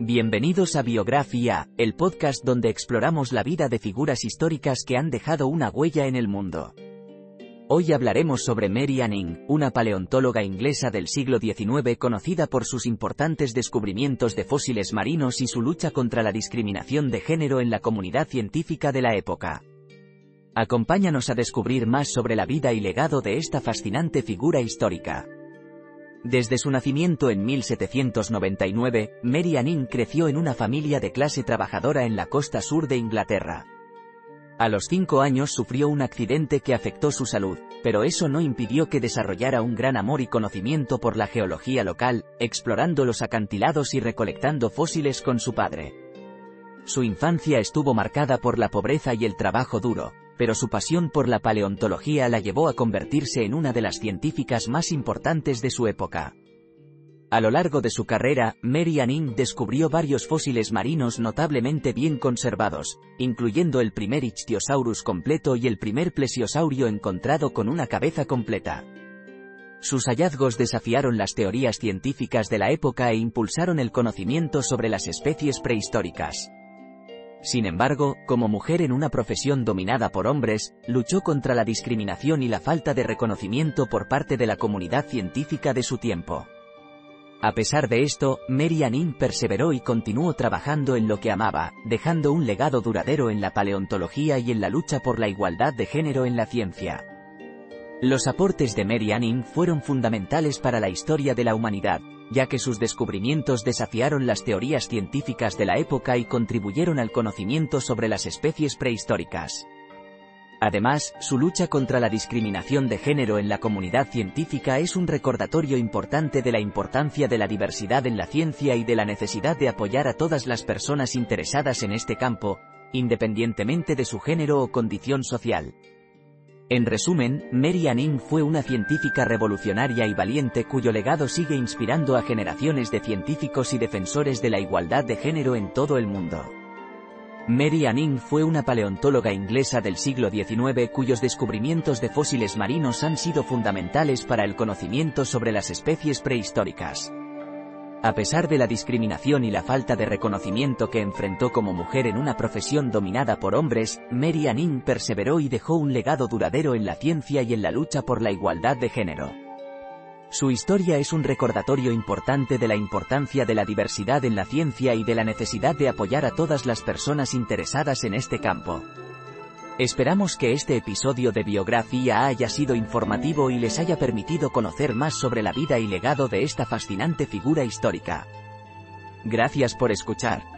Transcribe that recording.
Bienvenidos a Biografía, el podcast donde exploramos la vida de figuras históricas que han dejado una huella en el mundo. Hoy hablaremos sobre Mary Anning, una paleontóloga inglesa del siglo XIX conocida por sus importantes descubrimientos de fósiles marinos y su lucha contra la discriminación de género en la comunidad científica de la época. Acompáñanos a descubrir más sobre la vida y legado de esta fascinante figura histórica. Desde su nacimiento en 1799, Mary Anning creció en una familia de clase trabajadora en la costa sur de Inglaterra. A los cinco años sufrió un accidente que afectó su salud, pero eso no impidió que desarrollara un gran amor y conocimiento por la geología local, explorando los acantilados y recolectando fósiles con su padre. Su infancia estuvo marcada por la pobreza y el trabajo duro, pero su pasión por la paleontología la llevó a convertirse en una de las científicas más importantes de su época. A lo largo de su carrera, Mary Anning descubrió varios fósiles marinos notablemente bien conservados, incluyendo el primer Ichthyosaurus completo y el primer plesiosaurio encontrado con una cabeza completa. Sus hallazgos desafiaron las teorías científicas de la época e impulsaron el conocimiento sobre las especies prehistóricas. Sin embargo, como mujer en una profesión dominada por hombres, luchó contra la discriminación y la falta de reconocimiento por parte de la comunidad científica de su tiempo. A pesar de esto, Mary Anning perseveró y continuó trabajando en lo que amaba, dejando un legado duradero en la paleontología y en la lucha por la igualdad de género en la ciencia. Los aportes de Mary Anning fueron fundamentales para la historia de la humanidad, ya que sus descubrimientos desafiaron las teorías científicas de la época y contribuyeron al conocimiento sobre las especies prehistóricas. Además, su lucha contra la discriminación de género en la comunidad científica es un recordatorio importante de la importancia de la diversidad en la ciencia y de la necesidad de apoyar a todas las personas interesadas en este campo, independientemente de su género o condición social. En resumen, Mary Anning fue una científica revolucionaria y valiente cuyo legado sigue inspirando a generaciones de científicos y defensores de la igualdad de género en todo el mundo. Mary Anning fue una paleontóloga inglesa del siglo XIX cuyos descubrimientos de fósiles marinos han sido fundamentales para el conocimiento sobre las especies prehistóricas. A pesar de la discriminación y la falta de reconocimiento que enfrentó como mujer en una profesión dominada por hombres, Mary Anning perseveró y dejó un legado duradero en la ciencia y en la lucha por la igualdad de género. Su historia es un recordatorio importante de la importancia de la diversidad en la ciencia y de la necesidad de apoyar a todas las personas interesadas en este campo. Esperamos que este episodio de biografía haya sido informativo y les haya permitido conocer más sobre la vida y legado de esta fascinante figura histórica. Gracias por escuchar.